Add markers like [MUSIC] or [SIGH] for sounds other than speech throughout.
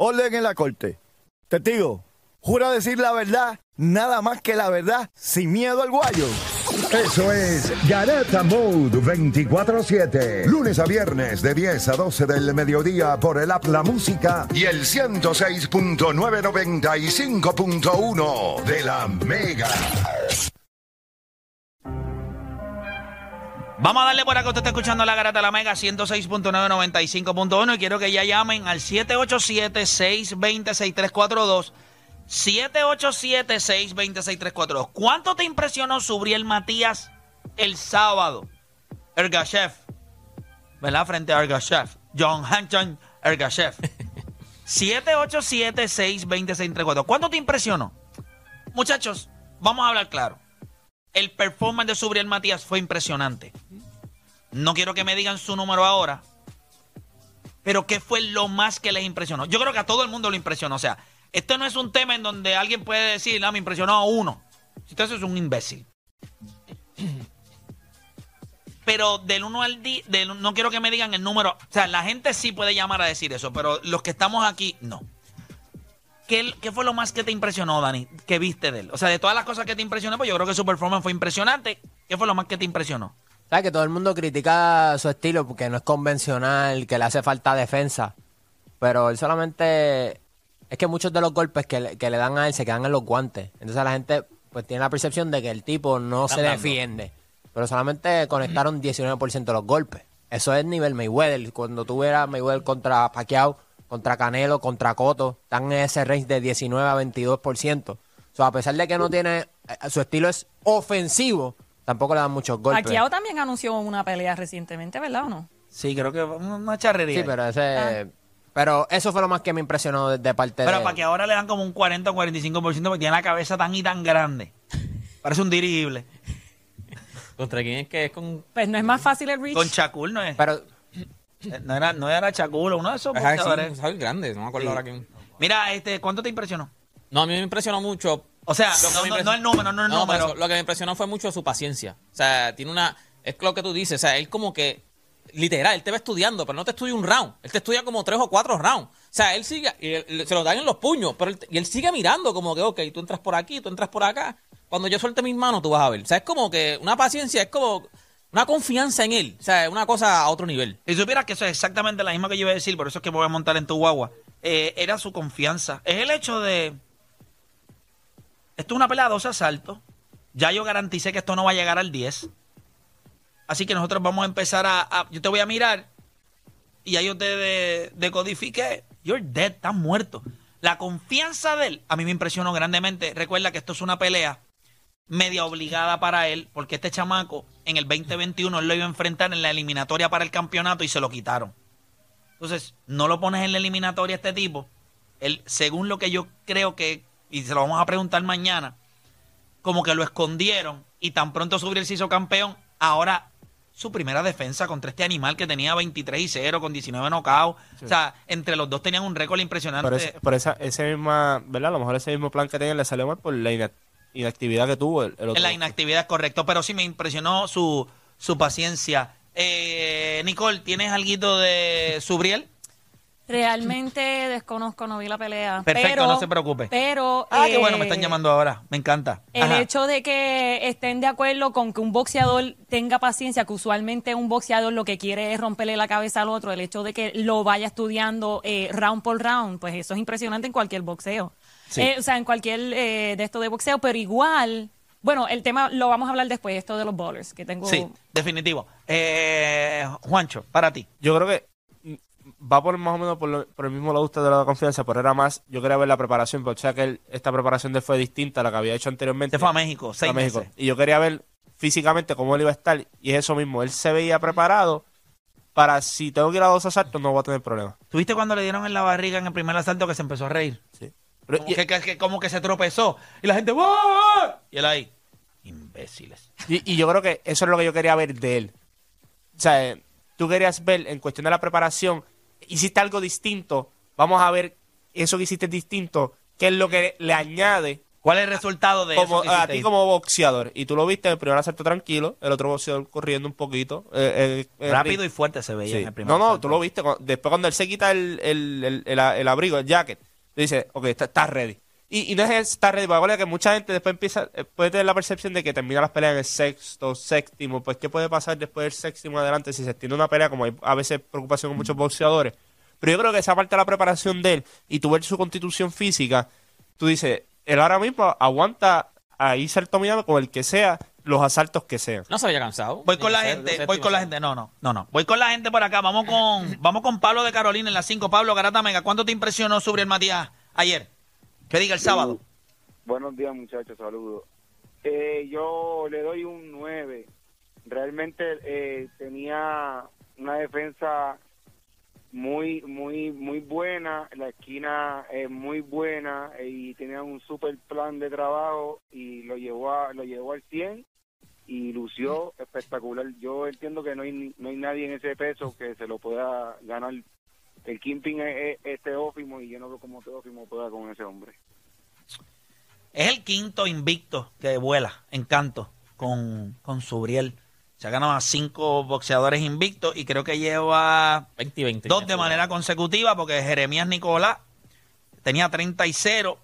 Orden en la corte. Testigo, jura decir la verdad, nada más que la verdad, sin miedo al guayo. Eso es Garata Mode 24-7. Lunes a viernes de 10 a 12 del mediodía por el App La Música y el 106.995.1 de la Mega. Vamos a darle por acá, usted está escuchando la garata de la Mega 106.995.1 y quiero que ya llamen al 787-620-6342. 787-620-6342. ¿Cuánto te impresionó Subriel Matías el sábado? Ergashev. ¿Verdad? Frente a Ergashev. John Hampton Ergashev. 787-620-6342. ¿Cuánto te impresionó? Muchachos, vamos a hablar claro. El performance de Subriel Matías fue impresionante. No quiero que me digan su número ahora. Pero ¿qué fue lo más que les impresionó? Yo creo que a todo el mundo lo impresionó. O sea, esto no es un tema en donde alguien puede decir, no, me impresionó a uno. Si usted es un imbécil. [CLEARS THROAT] Pero del 1 al 10, no quiero que me digan el número. O sea, la gente sí puede llamar a decir eso, pero los que estamos aquí, no. ¿Qué, ¿Qué, fue lo más que te impresionó, Dani? ¿Qué viste de él? O sea, de todas las cosas que te impresionó, pues yo creo que su performance fue impresionante. ¿Qué fue lo más que te impresionó? Sabes que todo el mundo critica su estilo porque no es convencional, que le hace falta defensa. Pero él solamente. Es que muchos de los golpes que le, que le dan a él se quedan en los guantes. Entonces la gente pues tiene la percepción de que el tipo no se defiende. Pero solamente conectaron [CLEARS THROAT] 19% de los golpes. Eso es nivel Mayweather. Cuando tú Mayweather contra Pacquiao, contra Canelo, contra Cotto, están en ese range de 19 a 22%. O sea, a pesar de que no tiene, eh, su estilo es ofensivo, tampoco le dan muchos golpes. Pacquiao también anunció una pelea recientemente, ¿verdad o no? Sí, creo que una charrería. Sí, pero ese... Pero eso fue lo más que me impresionó de, de parte pero de... para que ahora le dan como un 40 o 45% porque tiene la cabeza tan y tan grande. [LAUGHS] Parece un dirigible. ¿Contra quién es que es con...? Pues no es más fácil el reach. Con Chacul no es. Pero No era, no era Chacul, uno de esos sí, es grande, no me acuerdo Sí. ahora quién. Mira, este, ¿cuánto te impresionó? No, a mí me impresionó mucho. O sea, no, no- el número, no el No, número. eso, lo que me impresionó fue mucho su paciencia. O sea, tiene una. Es lo que tú dices. O sea, él como que. Literal, él te va estudiando, pero no te estudia un round. Él te estudia como tres o cuatro rounds. O sea, él sigue. Y él- se lo dan en los puños, pero él, y él sigue mirando, como que, ok, tú entras por aquí, tú entras por acá. Cuando yo suelte mis manos, tú vas a ver. O sea, es como que una paciencia, es como una confianza en él. O sea, es una cosa a otro nivel. Si supieras que eso es exactamente la misma que yo iba a decir, por eso es que me voy a montar en tu guagua. Eh, era su confianza. Es el hecho de. Esto es una pelea de dos asaltos. Ya yo garanticé que esto no va a llegar al 10. Así que nosotros vamos a empezar a. yo te voy a mirar y ya yo te de- decodifiqué. You're dead, estás muerto. La confianza de él a mí me impresionó grandemente. Recuerda que esto es una pelea media obligada para él, porque este chamaco en el 2021 él lo iba a enfrentar en la eliminatoria para el campeonato y se lo quitaron. Entonces, no lo pones en la eliminatoria este tipo. Él, según lo que yo creo que, y se lo vamos a preguntar mañana, como que lo escondieron y tan pronto Subriel se hizo campeón, ahora su primera defensa contra este animal que tenía 23 y 0 con 19 knockouts. O sea, entre los dos tenían un récord impresionante. Por, ese, por esa, ese misma, ¿verdad? A lo mejor ese mismo plan que tenían le salió mal por la ina- inactividad que tuvo el, el otro. La inactividad, correcto. Pero sí me impresionó su, su paciencia. Eh, Nicole, ¿tienes algo de Subriel? Realmente desconozco, no vi la pelea. Perfecto, pero, no se preocupe. Pero. Ah, qué bueno, me eh, están llamando ahora. Me encanta. El Ajá. hecho de que estén de acuerdo con que un boxeador tenga paciencia, que usualmente un boxeador lo que quiere es romperle la cabeza al otro, el hecho de que lo vaya estudiando eh, round por round, pues eso es impresionante en cualquier boxeo. Sí. Eh, o sea, en cualquier eh, de esto de boxeo, pero igual, bueno, el tema lo vamos a hablar después, esto de los bowlers, que tengo... Sí, definitivo. Eh, Juancho, para ti. Yo creo que va por más o menos por, lo- por el mismo lado usted de la confianza, pero era más, yo quería ver la preparación, porque o sea que él- esta preparación de fue distinta a la que había hecho anteriormente. Se fue a México, seis a México. meses. Y yo quería ver físicamente cómo él iba a estar, y es eso mismo, él se veía preparado para si tengo que ir a dos asaltos no voy a tener problemas. ¿Tuviste cuando le dieron en la barriga en el primer asalto que se empezó a reír? Sí. Pero- Como y, que, como que se tropezó. Y la gente, ¡wow! Y él ahí, imbéciles. y- y yo creo que eso es lo que yo quería ver de él. O sea, tú querías ver en cuestión de la preparación, hiciste algo distinto, vamos a ver eso que hiciste distinto, qué es lo que le añade ¿Cuál es el resultado de como, eso? que a ti como boxeador, y tú lo viste, el primer asalto tranquilo, el otro boxeador corriendo un poquito. eh, eh, eh, Rápido ring. y fuerte se veía Sí. en el primer No, no, asalto. tú lo viste. Después cuando él se quita el, el, el, el- el abrigo, el jacket, dice, ok, está- estás ready. Y, y no es porque acuérdate que mucha gente después empieza, eh, puede tener la percepción de que termina las peleas en el sexto, séptimo. Pues, ¿qué puede pasar después del séptimo adelante si se extiende una pelea? Como hay a veces preocupación con muchos boxeadores. Pero yo creo que esa parte de la preparación de él y tu ver su constitución física, tú dices, él ahora mismo aguanta ahí ser dominado con el que sea, los asaltos que sean. No se había cansado. Voy con la gente, séptimo, voy con la gente. No, no, no, no. Voy con la gente por acá. Vamos con, [LAUGHS] vamos con Pablo de Carolina en las 5. Pablo Garata Mega, ¿cuánto te impresionó sobre el Matías ayer? ¿Qué diga el sábado? Buenos días, muchachos, saludos. Eh, yo le doy un 9. Realmente eh, tenía una defensa muy, muy, muy buena. La esquina es muy buena eh, y tenía un super plan de trabajo y lo llevó, a- lo llevó al 100 y lució espectacular. Yo entiendo que no hay, no hay nadie en ese peso que se lo pueda ganar. El Kimping es, es, es Teófimo y yo no veo cómo Teófimo pueda con ese hombre. Es el quinto invicto que vuela en canto con, con Subriel. Se ha ganado a cinco boxeadores invictos y creo que lleva 20 y 20. dos de manera consecutiva porque Jeremías Nicolás tenía 30 y 0.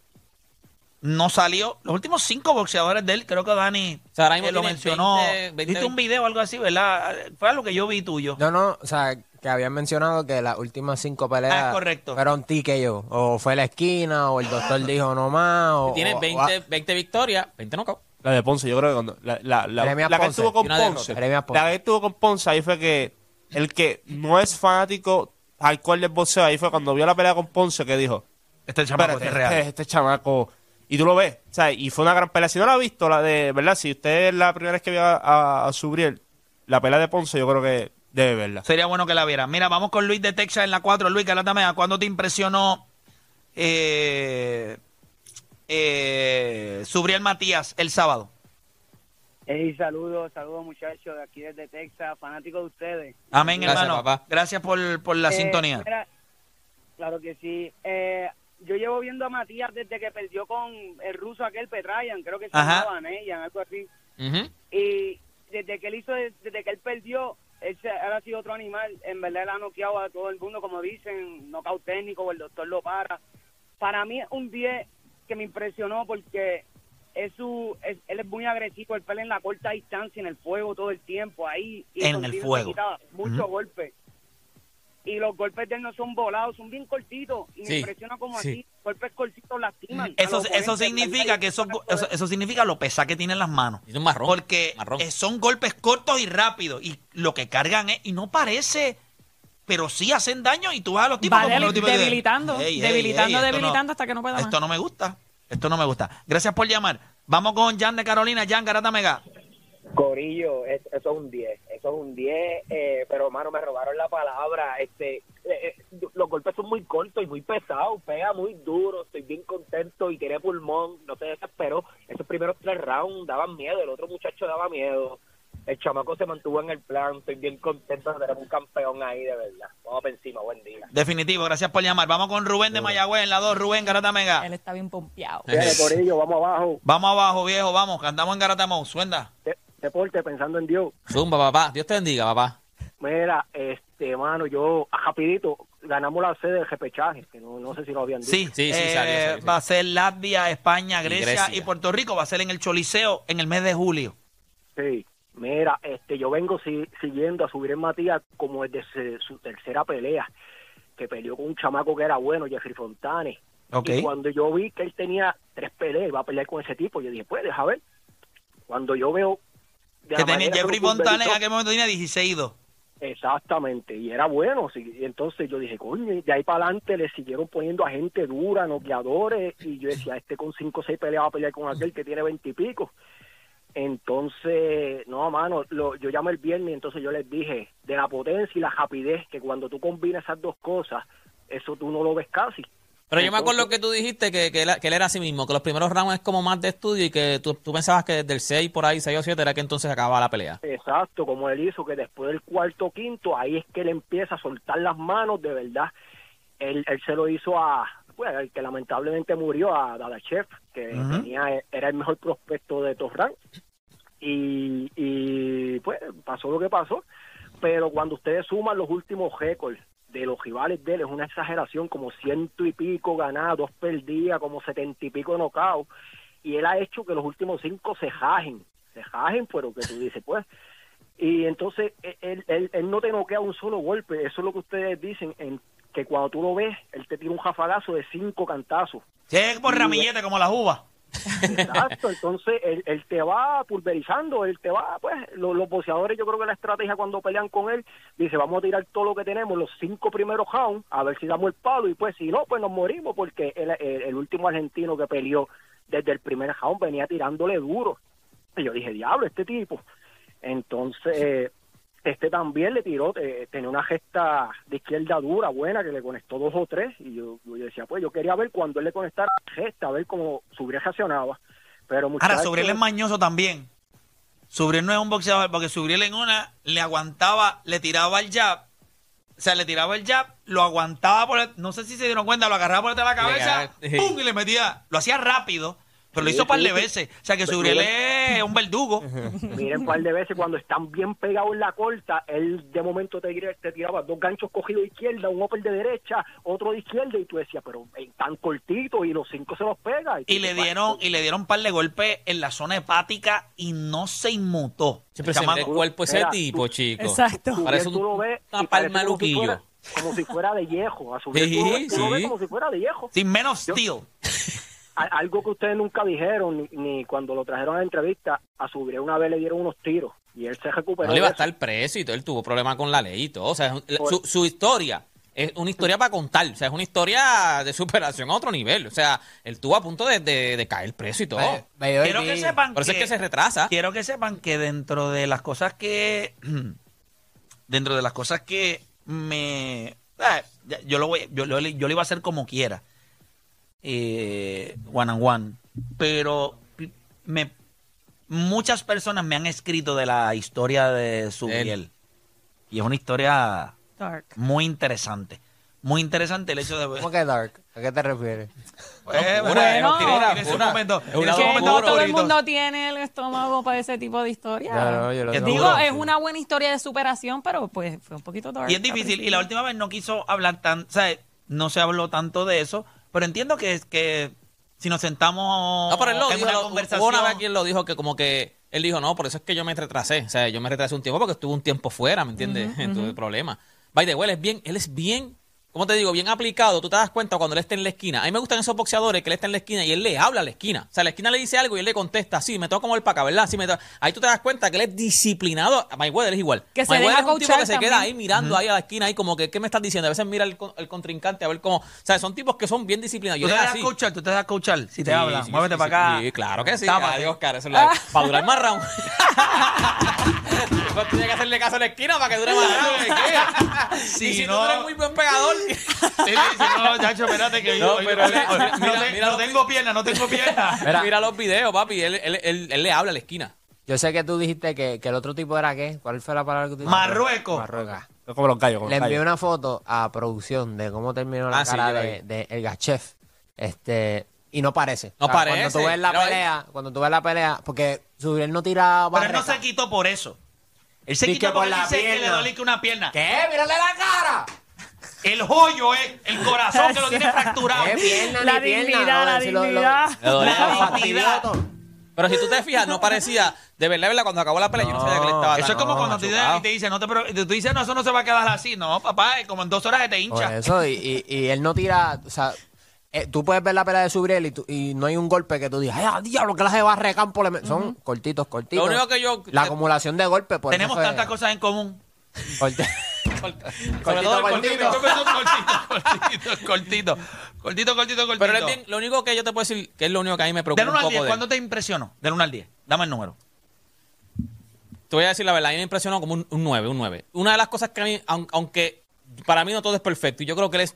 No salió. Los últimos cinco boxeadores de él, creo que Dani O sea, ahora mismo eh, lo mencionó. 20, 20, Diste un video o algo así, ¿verdad? Fue algo que yo vi tuyo. No, no, o sea, que habían mencionado que las últimas cinco peleas Ah, es correcto. fueron TKO. O fue la esquina, o el doctor dijo no más, o... Tiene o- 20, o- 20 victorias, 20 knockouts. La de Ponce, yo creo que cuando. La, la, la, que estuvo con. Ponce. La que estuvo con Ponce, ahí fue que. El que no es fanático alcohol del boxeo, ahí fue cuando vio la pelea con Ponce que dijo: Este chamaco Espérate, es real. este, este chamaco. Y tú lo ves, o sea, y fue una gran pelea. Si no la ha visto, la de, ¿verdad? Si usted es la primera vez que a, a, a Subriel, la pelea de Ponce, yo creo que debe verla. Sería bueno que la vieran. Mira, vamos con Luis de Texas en la 4. Luis, Mega, ¿cuándo te impresionó eh, eh, Subriel Matías el sábado? Hey, saludos, saludos muchachos de aquí desde Texas, fanáticos de ustedes. Amén, Gracias, hermano. papá. Gracias por, por la Eh, sintonía. mira, claro que sí. Eh, yo llevo viendo a Matías desde que perdió con el ruso aquel Petrayan, creo que se llamaba Neyan, algo así. Ujú. Y desde que él hizo, desde que él perdió, él, se- él ha sido otro animal. En verdad él ha noqueado a todo el mundo, como dicen, knockout técnico, o el doctor lo para. Para mí es un 10 que me impresionó porque es su, es- él es muy agresivo, él pelea en la corta distancia, en el fuego todo el tiempo, ahí. Y En el fuego. Muchos golpes. Y los golpes de él no son volados, son bien cortitos. Y Sí, me impresiona como sí. así, golpes cortitos lastiman. Eso, eso significa que eso, eso, eso significa lo pesada que tienen las manos. Es un marrón. Porque marrón. eh, son golpes cortos y rápidos. Y lo que cargan es. Y no parece. Pero sí hacen daño y tú vas a los tipos Va como deli- los tipos de- debilitando, Ey, ey, debilitando, ey, esto no- debilitando hasta que no pueda más. Esto no me gusta. Esto no me gusta. Gracias por llamar. Vamos con Jan de Carolina. Jan Garata Mega. Corillo, es- eso es un 10, eso es un 10, eh, pero hermano, me robaron la palabra, este, eh, eh, los golpes son muy cortos y muy pesados, pega muy duro, estoy bien contento y tiene pulmón, no se desesperó, esos primeros tres rounds daban miedo, el otro muchacho daba miedo, el chamaco se mantuvo en el plan, estoy bien contento de tener un campeón ahí, de verdad, vamos para encima, buen día. Definitivo. Gracias por llamar. Vamos con Rubén de Mayagüez en la 2. Rubén Garata Mega. Él está bien pompeado. Dale, Corillo, vamos abajo, Vamos abajo, viejo. Vamos. que andamos en Garata Mode. Suenda. Deporte, pensando en Dios. Zumba, papá. Dios te bendiga, papá. Mira, este, mano, yo, ah, rapidito, ganamos la sede del repechaje, que no, no sé si lo habían dicho. Sí, Sí, sí, eh, salió, va a ser Latvia, España, Y Grecia, y Puerto Rico. Va a ser en el Choliseo en el mes de julio. Sí, mira, este, yo vengo si- siguiendo a subir en Matías como desde se- su tercera pelea, que peleó con un chamaco que era bueno, Jeffrey Fontane. Ok. Y cuando yo vi que él tenía tres peleas, iba a pelear con ese tipo, yo dije, pues, deja ver. Cuando yo veo... Que tenía Jeffrey Fontana en aquel momento tenía 16 y 2. Exactamente, y era bueno. y entonces yo dije, coño, y de ahí para adelante le siguieron poniendo a gente dura, noqueadores, y yo decía, este con cinco o seis peleas va a pelear con aquel que tiene veintipico. Entonces, no, mano, lo, yo llamé el viernes, entonces yo les dije, de la potencia y la rapidez, que cuando tú combinas esas dos cosas, eso tú no lo ves casi. Pero yo me acuerdo que tú dijiste que, que, él, que él era así mismo, que los primeros rounds es como más de estudio y que tú, tú pensabas que desde el 6 por ahí, 6 o 7 era que entonces acababa la pelea. Exacto, como él hizo, que después del cuarto o quinto, ahí es que él empieza a soltar las manos de verdad. Él, él se lo hizo a, pues, el que lamentablemente murió, a Dadachev, que Ujú. tenía, era el mejor prospecto de Torran. Y, y pues pasó lo que pasó. Pero cuando ustedes suman los últimos récords de los rivales de él, es una exageración, como ciento y pico ganados, dos perdidas, como setenta y pico nocaut. Y él ha hecho que los últimos cinco se jajen, se jajen, pero que tú dices, pues, y entonces e- él, él, él no te noquea un solo golpe. Eso es lo que ustedes dicen, en que cuando tú lo ves, él te tira un jafagazo de cinco cantazos. Sí, por ramillete como las uvas. [LAUGHS] Exacto, entonces él, él te va pulverizando, él te va, pues lo- los, boxeadores, yo creo que la estrategia cuando pelean con él, dice, vamos a tirar todo lo que tenemos, los cinco primeros rounds, a ver si damos el palo, y pues si no, pues nos morimos, porque el- el último argentino que peleó desde el primer round venía tirándole duro. Y yo dije, diablo, este tipo. Entonces, este también le tiró, eh, tenía una gesta de izquierda dura, buena, que le conectó dos o tres, y yo, yo decía, pues yo quería ver cuando él le conectara la gesta, a ver cómo Subriel reaccionaba. Pero Ahora, Subriel es mañoso también. Subriel no es un boxeador, porque Subriel en una le aguantaba, le tiraba el jab. O sea, le tiraba el jab, lo aguantaba por el- no sé si se dieron cuenta, lo agarraba por detrás de la cabeza. ¡pum! y le metía. Lo hacía rápido, pero lo hizo un par de veces. O sea, que mira. es un verdugo. [LAUGHS] Miren un par de veces cuando están bien pegados en la corta, él de momento te, te tiraba dos ganchos cogidos de izquierda, un upper de derecha, otro de izquierda, y tú decías, pero eh, tan cortito y los cinco se los pega. Y le dieron, y le dieron un par de golpes en la zona hepática y no se inmutó. Siempre El se mira el cuerpo ese tipo, tú- chico. Exacto. Subriel Parece tú lo ves palma como si luquillo. fuera- Como si fuera de viejo. A ves sí. como si fuera de viejo. Sin menos Yo- steel. [LAUGHS] Algo que ustedes nunca dijeron, ni, ni cuando lo trajeron a la entrevista, a Subriel una vez le dieron unos tiros y él se recuperó. No le iba a estar preso y todo. Él tuvo problemas con la ley y todo. O sea, su, su historia es una historia para contar. O sea, es una historia de superación a otro nivel. O sea, él estuvo a punto de, de- de caer preso y todo. Quiero que sepan Por eso es que se retrasa. Quiero que sepan que dentro de las cosas que. [CLEARS THROAT] dentro de las cosas que me. ya- yo lo voy, yo, lo- yo lo iba a hacer como quiera. Eh, one and one. Pero me, muchas personas me han escrito de la historia de Subriel. Y es una historia Dark. muy interesante. Muy interesante el hecho de. ¿Cómo que dark? ¿A qué te refieres? Pues, bueno, es su pura. momento- Es su no todo el mundo tiene el estómago para ese tipo de historia. Yo lo. Digo, es una buena historia de superación, pero pues fue un poquito dark. Y es difícil. Y la última vez no quiso hablar tan, o sea, no se habló tanto de eso, pero entiendo que es que si nos sentamos No, pero él lo en dijo, una lo- conversación, hubo una vez quien lo dijo que como que él dijo, no, por eso es que yo me retrasé. O sea, yo me retrasé un tiempo porque estuve un tiempo fuera, ¿me entiendes? Tuve problemas. By the way, él es bien, él es bien, ¿cómo te digo? Bien aplicado. Tú te das cuenta cuando él está en la esquina. A mí me gustan esos boxeadores que él está en la esquina y él le habla a la esquina. O sea, la esquina le dice algo y él le contesta, sí, me tengo como el para acá, ¿verdad? Sí, me tengo- Ahí tú te das cuenta que él es disciplinado. Mayweather es igual. Que se Mayweather es un tipo que se queda ahí mirando ahí a la esquina, ahí como que, ¿qué me estás diciendo? A veces mira el, con- el contrincante a ver cómo... O sea, son tipos que son bien disciplinados. tú Yo te era dejas así. coachar, tú te dejas coachar, si te Sí, hablan, sí, muévete sí, para sí, acá. Sí, claro que sí. Tápate. Adiós, Oscar, eso es la- para durar más round. [LAUGHS] Pues tiene que hacerle caso a la esquina para que dure más [LAUGHS] round. Si y si no- tú eres muy buen pegador. [LAUGHS] Sí, no, chacho, espérate que No, yo, pero yo- le- no, mira, te- mira no lo- tengo pierna, no tengo pierna. [LAUGHS] Mira, los videos, papi. Él, él, él, él le habla a la esquina. Yo sé que tú dijiste que, que el otro tipo era qué. ¿Cuál fue la palabra que tú dijiste? Marruecos. Marruecos. Como los gallos, como Le envié una foto a producción de cómo terminó la Ah, cara de, El Gachef. Este, y no parece. No parece. Cuando tú ves la ahí- pelea, cuando tú ves la pelea, porque Subriel no tira Pero él no se quitó por eso. Él se quitó que por la dice que le pierna. dolía que una pierna. ¿Qué? ¡Mírale la cara! El joyo es el corazón que lo tiene fracturado. ¿Qué pierna La ni pierna? dignidad, la Si lo- lo- dignidad. Le La dignidad. Pero si tú te fijas, no parecía. De verdad, de verdad, cuando acabó la pelea, yo no sabía que él estaba Eso es como cuando te, te dicen, no te, tú dices, no, eso no se va a quedar así. No, papá, es como en dos horas se te Por hincha. eso, y, y, y él no tira, o sea, eh, tú puedes ver la pelea de Subriel y, tú- y no hay un golpe que tú digas, ay, ah, diablo, que la de barre de campo le met-". Son cortitos, cortitos. Lo único que yo- La acumulación de golpes, por Tenemos eso fue- tantas cosas en común. [LAUGHS] Sobre Cortito, todo el cortito. cortito. [LAUGHS] cortito, cortito, cortito, cortito, cortito. Pero él es bien- lo único que yo te puedo decir, que es lo único que a mí me preocupa Del 1 un al poco 10, de él. ¿cuándo te impresionó? Del 1 al 10. Dame el número. Te voy a decir la verdad, a mí me impresionó como un, un 9, un 9. Una de las cosas que a mí, aun- aunque para mí no todo es perfecto, y yo creo que él es,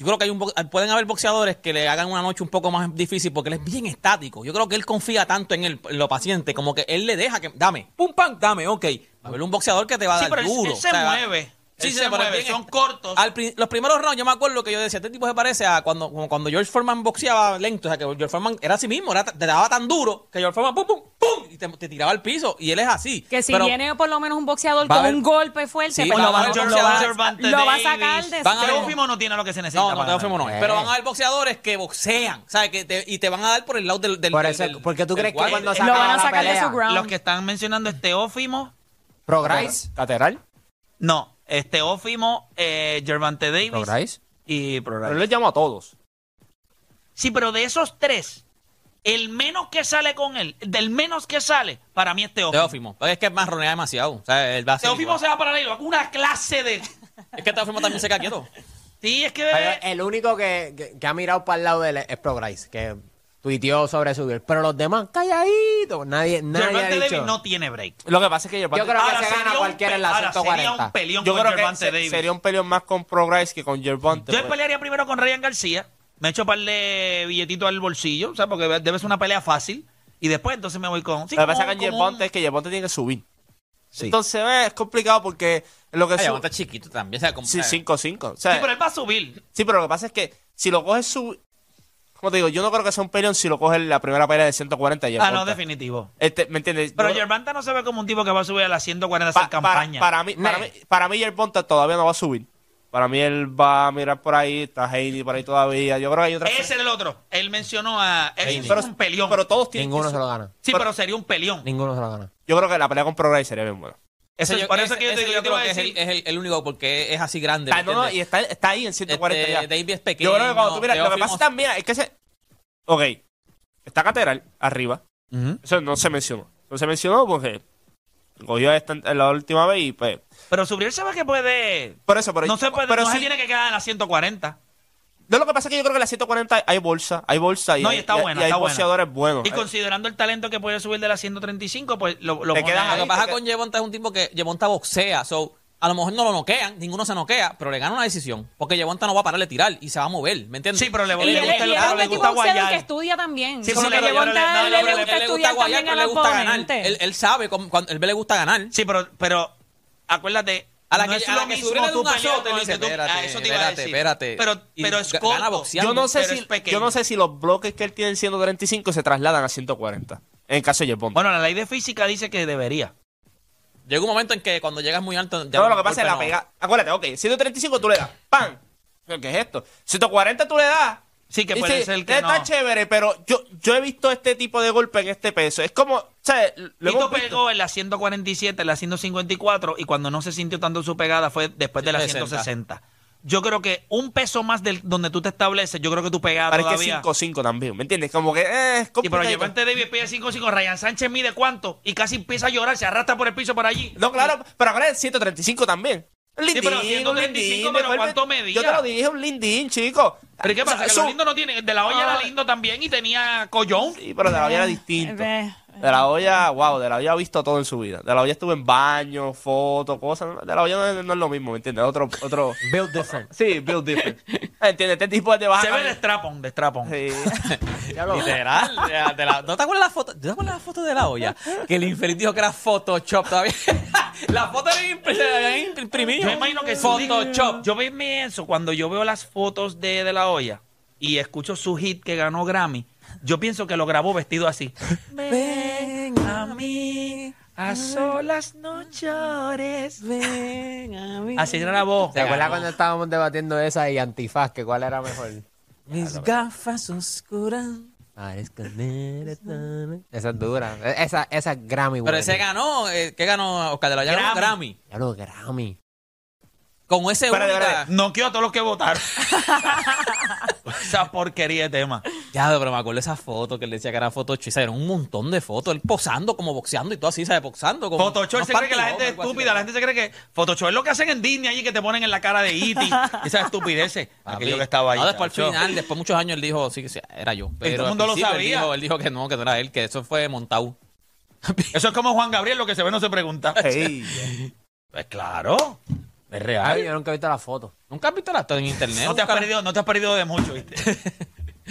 yo creo que hay un, pueden haber boxeadores que le hagan una noche un poco más difícil porque él es bien estático. Yo creo que él confía tanto en, el, en lo paciente, como que él le deja que, dame, pum, pam, dame, ok. Va a haber un boxeador que te va a Sí, dar pero duro. él se o sea, va- mueve. Sí, Él se mueve, bien, son cortos. Al los primeros rounds, yo me acuerdo que yo decía, este tipo se parece a cuando, como cuando George Foreman boxeaba lento. O sea, que George Foreman era así mismo, era, te daba tan duro que George Foreman, pum, pum, pum, y te, te tiraba al piso. Y él es así. Que si Pero viene por lo menos un boxeador con un golpe fuerte, Sí, pues lo, va, lo lo a sacar de Van Teófimo no tiene lo que se necesita. No, Teófimo no. Eh. Pero van a haber boxeadores que boxean, ¿sabes? Que te- y te van a dar por el lado del. del Por eso- del- porque tú del crees que cuando lo sacan van a sacar de su ground. Los que están mencionando es Teófimo. Pro Grice. Catedral. No, es Teófimo, eh, Gervante Davis Pro Grice. y Pro Pero él les llamo a todos. Sí, pero de esos tres, el menos que sale con él, del menos que sale, para mí es Teófimo. Teófimo. Es que marronea demasiado. O sea, él va a ser Teófimo igual. se va para ahí, una clase de... [LAUGHS] Es que Teófimo también se queda quieto. Sí, es que... Pero El único que, que, que ha mirado para el lado de él es Pro Grice, que tuiteó sobre subir. Pero los demás, calladitos. Nadie, nadie ha Gervante dicho. Davis no tiene break. Lo que pasa es que Yo creo que se gana un cualquiera en la ahora, Sería 140. un peleón yo con creo que Davis. sería un peleón más con Pro Grice que con Gervonta. Yo pues. pelearía primero con Ryan García. Me echo par de billetitos al bolsillo, o sea, porque debe ser una pelea fácil. Y después entonces me voy con... sí, Lo que pasa con Gervonta un- es que Gervonta tiene que subir. Sí. Entonces eh, es complicado porque lo que Ay, sube... chiquito también. O sea, como- Sí, eh, 5-5. O sea, Sí, pero él va a subir. Sí, pero lo que pasa es que si lo coges su... Como te digo, yo no creo que sea un peleón si lo coges la primera pelea de 140 y Ah, no, definitivo. Este, ¿Me entiendes? Pero Gervanta no se ve como un tipo que va a subir a las 140 a pa- hacer campaña. para mí, para, mí, para mí todavía no va a subir. Para mí él va a mirar por ahí, está Heidi por ahí todavía. Yo creo que hay otras... Ese era el otro. Él mencionó a... Ese es pero, un peleón. pero todos tienen Ninguno que se lo gana. sí, pero- pero sería un peleón. Ninguno se lo gana. Yo creo que la pelea con Pro Grice sería bien buena. Eso, yo- por eso ese- que yo te yo te creo que es el, decir... es el- el único porque es así grande. ¿me no, y está, está ahí en 140 Este, ya. David es pequeño. Yo creo que cuando tú miras, lo que pasa también es que ese... Ok, está Catedral arriba. Eso no se mencionó. No se mencionó porque cogió esta la última vez y pues... Pero subir se ve que puede... Por eso, pero, no se, puede, pero no se tiene que quedar en las 140. No, lo que pasa es que yo creo que en la 140 hay bolsa, hay bolsa y, No, y hay- está y- buena, y hay está buena. boxeadores buenos. Y considerando el talento que puede subir de las 135, pues lo, lo Te pone quedas ahí. Lo que pasa con Yevonta es un tipo que Yevonta boxea, so a lo mejor no lo noquean, ninguno se noquea, pero le gana una decisión, porque Yevonta no va a parar de tirar y se va a mover, ¿me entiendes? Sí, pero le- Y le él, gusta- y le él es un gusta guayar. que estudia también. Sí, Como pero que le- le gusta, le- le le estudiar guayar, también al le gusta ganar. Él, él sabe, cuando, él le gusta ganar. Sí, pero, pero acuérdate, A la no que, es a lo la que mismo tú un azote, con él el dice, espérate, eso te iba a espérate, decir. espérate. Pero, pero es corto. yo no sé si yo no sé si los bloques que él tiene en 135 se trasladan a 140. En el caso de Yerbonta. Bueno, la ley de física dice que debería. Llega un momento en que cuando llegas muy alto. ya no, lo que pasa es la no- pega. Acuérdate, ok, 135 tú le das, ¡pam! ¿Qué es esto? 140 tú le das. Sí, que puede sí, ser que está no. chévere, pero yo, yo he visto este tipo de golpe en este peso. Es como, ¿sabes? Lo Tito pegó en la 147, en la 154 y cuando no se sintió tanto su pegada fue después de la 60. 160. Yo creo que un peso más del donde tú te estableces, yo creo que tu pegada que todavía... 5-5 también, ¿me entiendes? Como que eh, es Sí, pero. Llevante David pide 5-5, Ryan Sánchez mide cuánto y casi empieza a llorar, se arrastra por el piso por allí. No, claro, pero ahora es 135 también. Un Sí, lindín, pero un 135, lindín, pero después- ¿cuánto medía? Yo te lo dije, un lindín, chico. ¿Pero qué O sea, pasa? Que eso- lo lindo no tiene... De la olla era lindo también y tenía collón. Sí, pero de la olla era distinto. Ve. De la olla, wow, de la olla ha visto todo en su vida. De la olla estuvo en baños, fotos, cosas. De la olla no es, no es lo mismo, ¿me entiendes? Otro, otro. Build different. Sí, build different. ¿Entiendes? Este tipo es de baja. Se ve de strapon, de strapon. Sí. [LAUGHS] Literal. de- de la- ¿No te acuerdas la foto? ¿No te acuerdas la foto de la olla? Que el infeliz dijo que era Photoshop todavía. [LAUGHS] la foto era imprimido. Yo imagino que sí. Photoshop. Yo veo eso cuando yo veo las fotos de, de la olla y escucho su hit que ganó Grammy. Yo pienso que lo grabó vestido así. Ven a mí, a solas no llores. Ven a mí. Así grabó. ¿Te acuerdas cuando estábamos debatiendo esa y antifaz, que cuál era mejor? Mis gafas oscuras. Esa es dura. Esa, esa es Grammy, Pero ese ganó, eh, ¿qué ganó Oscar de la? Ganó Grammy. Ya lo Grammy. Con ese Espérate, única- espérate. Noqueó a todos los que votaron. [LAUGHS] Esa porquería de tema. Ya, pero me acuerdo de esa foto que él decía que era Photoshop. O sea, Era un montón de fotos. Él posando, como boxeando y todo así, ¿sabes? Boxando. Como Photoshop se cree que la gente es estúpida. La gente se cree que Photoshop es lo que hacen en Disney allí que te ponen en la cara de E.T. [LAUGHS] Esa estupidez. Aquello que estaba ahí. No, después al final, después de muchos años, él dijo, sí, que sí, era yo. Pero todo el mundo lo sabía. Él dijo, él dijo que no, que no era él, que eso fue montado. [LAUGHS] Eso es como Juan Gabriel, lo que se ve no se pregunta. [LAUGHS] Ey. Pues claro, es real. Ay, yo nunca he visto la foto. ¿Nunca has visto la en internet? No te, has perdido, no te has perdido de mucho, ¿viste?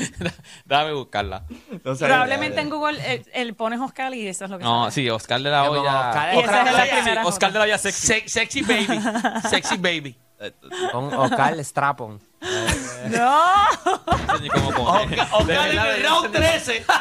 [LAUGHS] Déjame buscarla. No sé. Probablemente en Google eh, el pones Oscar y eso es lo que No, sale. sí, Oscar de la olla. Oscar- la sexy, Oscar foto. de la olla sexy. Se- sexy baby. Sexy baby. Con Oscar Strapon. [LAUGHS] No. No. Oscar, Oscar en el round 13. [LAUGHS]